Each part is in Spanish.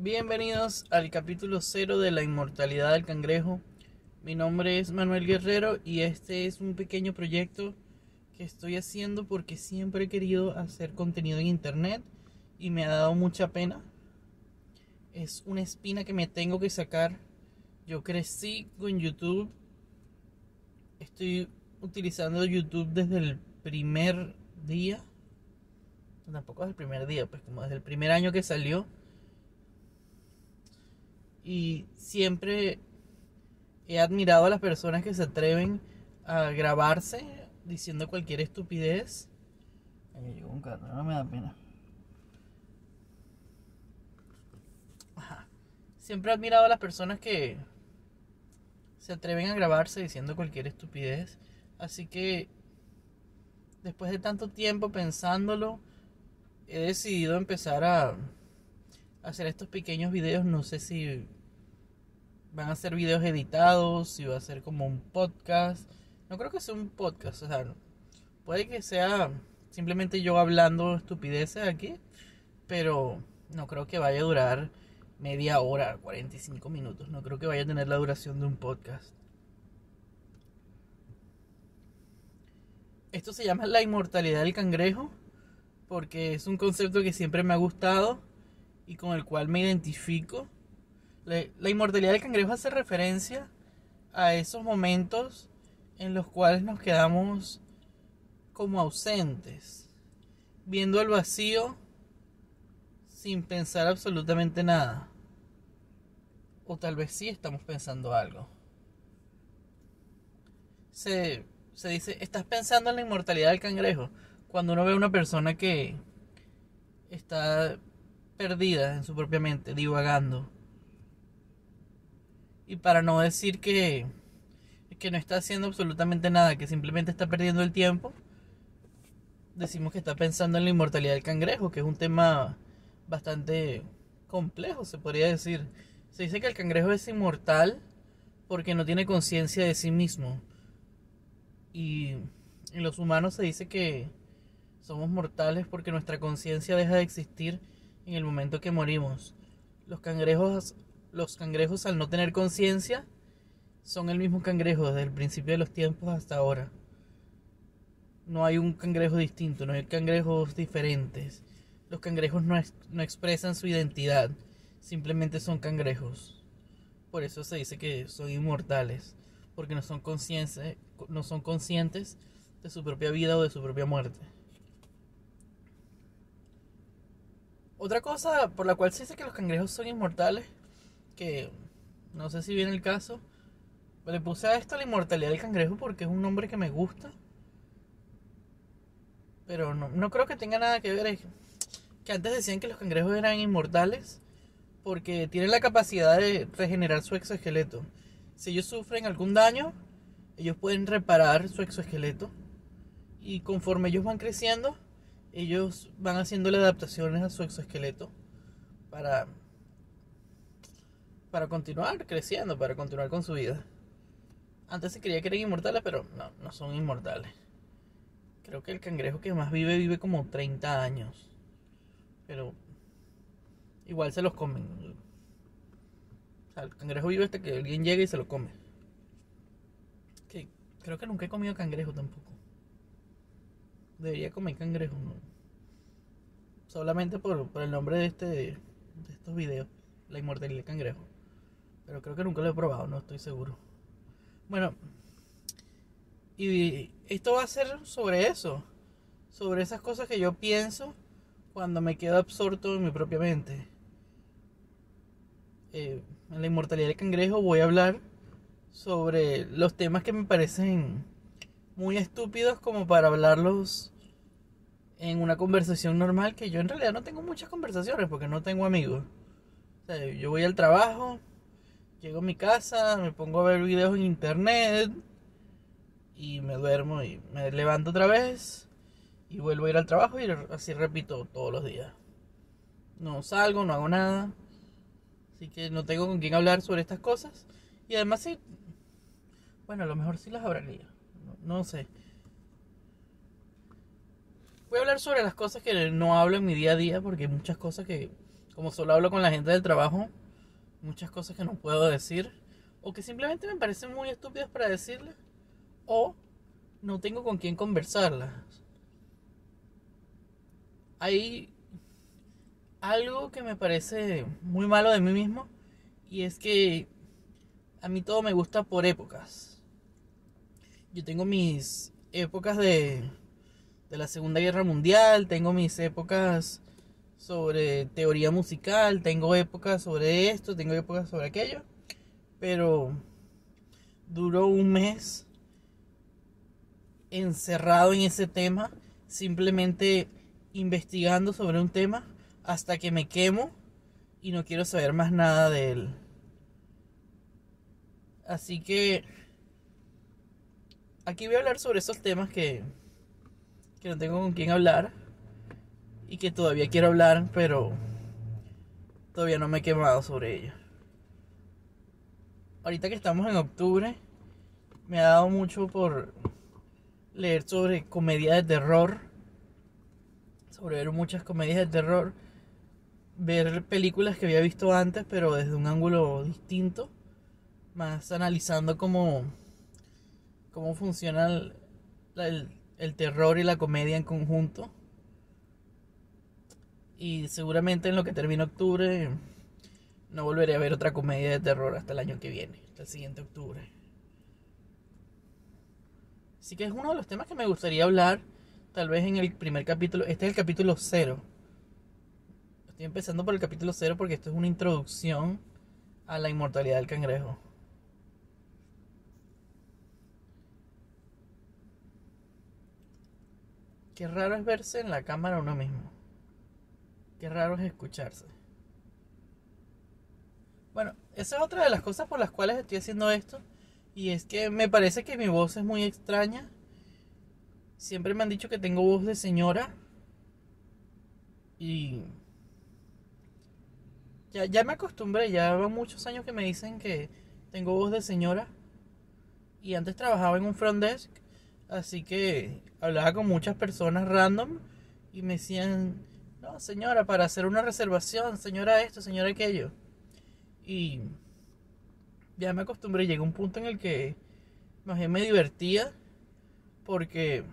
Bienvenidos al capítulo 0 de la inmortalidad del cangrejo. Mi nombre es Manuel Guerrero y este es un pequeño proyecto que estoy haciendo porque siempre he querido hacer contenido en internet y me ha dado mucha pena. Es una espina que me tengo que sacar. Yo crecí con YouTube. Estoy utilizando YouTube desde el primer día. Tampoco es el primer día, pues como desde el primer año que salió y siempre he admirado a las personas que se atreven a grabarse diciendo cualquier estupidez. Ahí llegó un carro, no me da pena. Siempre he admirado a las personas que se atreven a grabarse diciendo cualquier estupidez. Así que después de tanto tiempo pensándolo, he decidido empezar a hacer estos pequeños videos. No sé si van a ser videos editados, si va a ser como un podcast. No creo que sea un podcast, o sea, puede que sea simplemente yo hablando estupideces aquí, pero no creo que vaya a durar media hora, 45 minutos. No creo que vaya a tener la duración de un podcast. Esto se llama la inmortalidad del cangrejo porque es un concepto que siempre me ha gustado y con el cual me identifico la, inmortalidad del cangrejo hace referencia a esos momentos en los cuales nos quedamos como ausentes, viendo el vacío sin pensar absolutamente nada. O tal vez sí estamos pensando algo. Se, se dice, estás pensando en la inmortalidad del cangrejo. Cuando uno ve a una persona que está perdida en su propia mente, divagando y para no decir que, que no está haciendo absolutamente nada, que simplemente está perdiendo el tiempo, decimos que está pensando en la inmortalidad del cangrejo, que es un tema bastante complejo, se podría decir. Se dice que el cangrejo es inmortal porque no tiene conciencia de sí mismo. Y en los humanos se dice que somos mortales porque nuestra conciencia deja de existir en el momento que morimos. Los cangrejos los cangrejos al no tener conciencia son el mismo cangrejo desde el principio de los tiempos hasta ahora. No hay un cangrejo distinto, no hay cangrejos diferentes. Los cangrejos no, no expresan su identidad, simplemente son cangrejos. Por eso se dice que son inmortales, porque no son, no son conscientes de su propia vida o de su propia muerte. Otra cosa por la cual se dice que los cangrejos son inmortales que no sé si viene el caso. Le puse a esto la inmortalidad del cangrejo porque es un nombre que me gusta. Pero no, no creo que tenga nada que ver. Que antes decían que los cangrejos eran inmortales porque tienen la capacidad de regenerar su exoesqueleto. Si ellos sufren algún daño, ellos pueden reparar su exoesqueleto. Y conforme ellos van creciendo, ellos van haciéndole adaptaciones a su exoesqueleto para para continuar creciendo, para continuar con su vida. Antes se creía que eran inmortales, pero no, no son inmortales. Creo que el cangrejo que más vive vive como 30 años. Pero igual se los comen. O sea, el cangrejo vive hasta que alguien llegue y se lo come. Que creo que nunca he comido cangrejo tampoco. Debería comer cangrejo, ¿no? Solamente por, por el nombre de este de estos videos. La inmortalidad del cangrejo. Pero creo que nunca lo he probado, no estoy seguro. Bueno, y esto va a ser sobre eso. Sobre esas cosas que yo pienso cuando me quedo absorto en mi propia mente. Eh, en la inmortalidad del cangrejo voy a hablar sobre los temas que me parecen muy estúpidos como para hablarlos en una conversación normal que yo en realidad no tengo muchas conversaciones porque no tengo amigos. O sea, yo voy al trabajo, Llego a mi casa, me pongo a ver videos en internet y me duermo y me levanto otra vez y vuelvo a ir al trabajo y así repito todos los días. No salgo, no hago nada. Así que no tengo con quién hablar sobre estas cosas. Y además sí, bueno, a lo mejor sí las hablaría. No, no sé. Voy a hablar sobre las cosas que no hablo en mi día a día porque hay muchas cosas que como solo hablo con la gente del trabajo, muchas cosas que no puedo decir o que simplemente me parecen muy estúpidas para decirlas o no tengo con quién conversarlas. Hay algo que me parece muy malo de mí mismo y es que a mí todo me gusta por épocas. Yo tengo mis épocas de, de la Segunda Guerra Mundial, tengo mis épocas sobre teoría musical, tengo épocas sobre esto, tengo épocas sobre aquello, pero duró un mes encerrado en ese tema, simplemente investigando sobre un tema hasta que me quemo y no quiero saber más nada de él. Así que aquí voy a hablar sobre esos temas que, que no tengo con quién hablar y que todavía quiero hablar, pero todavía no me he quemado sobre ello. Ahorita que estamos en octubre, me ha dado mucho por leer sobre comedia de terror, sobre ver muchas comedias de terror, ver películas que había visto antes, pero desde un ángulo distinto, más analizando cómo, cómo funciona el, el terror y la comedia en conjunto y seguramente en lo que termine octubre no volveré a ver otra comedia de terror hasta el año que viene, hasta el siguiente octubre. Así que es uno de los temas que me gustaría hablar, tal vez en el primer capítulo. Este es el capítulo cero. Estoy empezando por el capítulo cero porque esto es una introducción a la inmortalidad del cangrejo. Qué raro es verse en la cámara uno mismo. Qué raro es escucharse. Bueno, esa es otra de las cosas por las cuales estoy haciendo esto. Y es que me parece que mi voz es muy extraña. Siempre me han dicho que tengo voz de señora. Y ya, ya me acostumbré, ya van muchos años que me dicen que tengo voz de señora. Y antes trabajaba en un front desk, así que hablaba con muchas personas random y me decían, señora, para hacer una reservación, señora esto, señora aquello. Y ya me acostumbré, llegó un punto en el que me divertía porque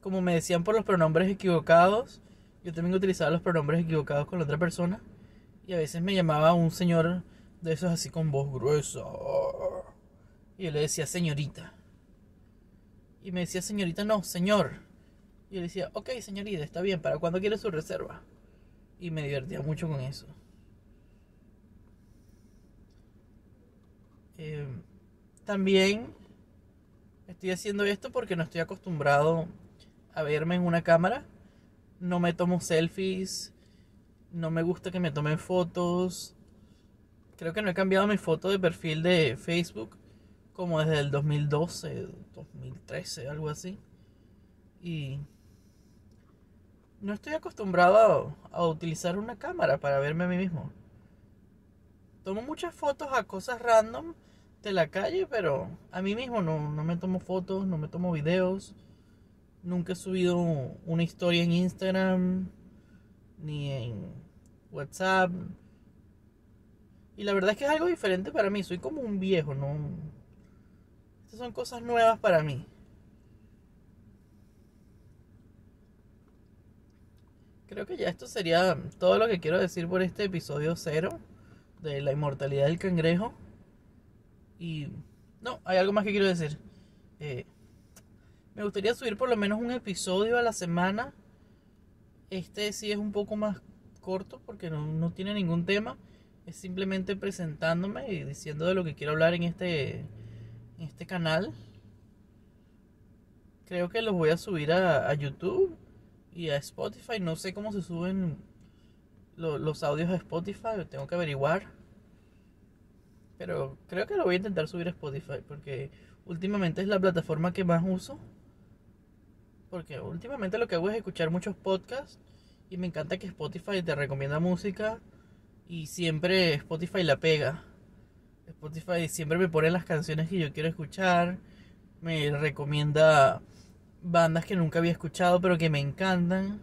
como me decían por los pronombres equivocados, yo también utilizaba los pronombres equivocados con la otra persona y a veces me llamaba un señor de esos así con voz gruesa y yo le decía señorita. Y me decía señorita, no, señor. Y yo le decía, ok, señorita, está bien, ¿para cuándo quiere su reserva? Y me divertía mucho con eso. Eh, también estoy haciendo esto porque no estoy acostumbrado a verme en una cámara. No me tomo selfies. No me gusta que me tomen fotos. Creo que no he cambiado mi foto de perfil de Facebook como desde el 2012, 2013, algo así. Y no estoy acostumbrado a, utilizar una cámara para verme a mí mismo. Tomo muchas fotos a cosas random de la calle, pero a mí mismo no, no me tomo fotos, no me tomo videos. Nunca he subido una historia en Instagram ni en WhatsApp. Y la verdad es que es algo diferente para mí. Soy como un viejo, ¿no? Estas son cosas nuevas para mí. Creo que ya esto sería todo lo que quiero decir por este episodio cero de la inmortalidad del cangrejo. Y no, hay algo más que quiero decir. Eh, me gustaría subir por lo menos un episodio a la semana. Este sí es un poco más corto porque no, no tiene ningún tema. Es simplemente presentándome y diciendo de lo que quiero hablar en este, en este canal. Creo que los voy a subir a, a YouTube y a Spotify. No sé cómo se suben los audios a Spotify, tengo que averiguar. Pero creo que lo voy a intentar subir a Spotify porque últimamente es la plataforma que más uso. Porque últimamente lo que hago es escuchar muchos podcasts y me encanta que Spotify te recomienda música y siempre Spotify la pega. Spotify siempre me pone las canciones que yo quiero escuchar, me recomienda bandas que nunca había escuchado pero que me encantan.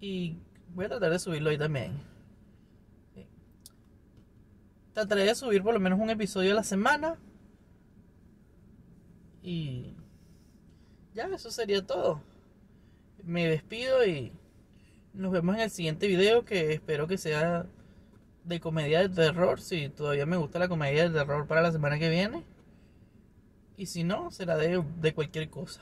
Y Voy a tratar de subirlo ahí también. Trataré de subir por lo menos un episodio a la semana. Y ya, eso sería todo. Me despido y nos vemos en el siguiente video que espero que sea de comedia de terror. Si todavía me gusta la comedia de terror para la semana que viene. Y si no, será de, de cualquier cosa.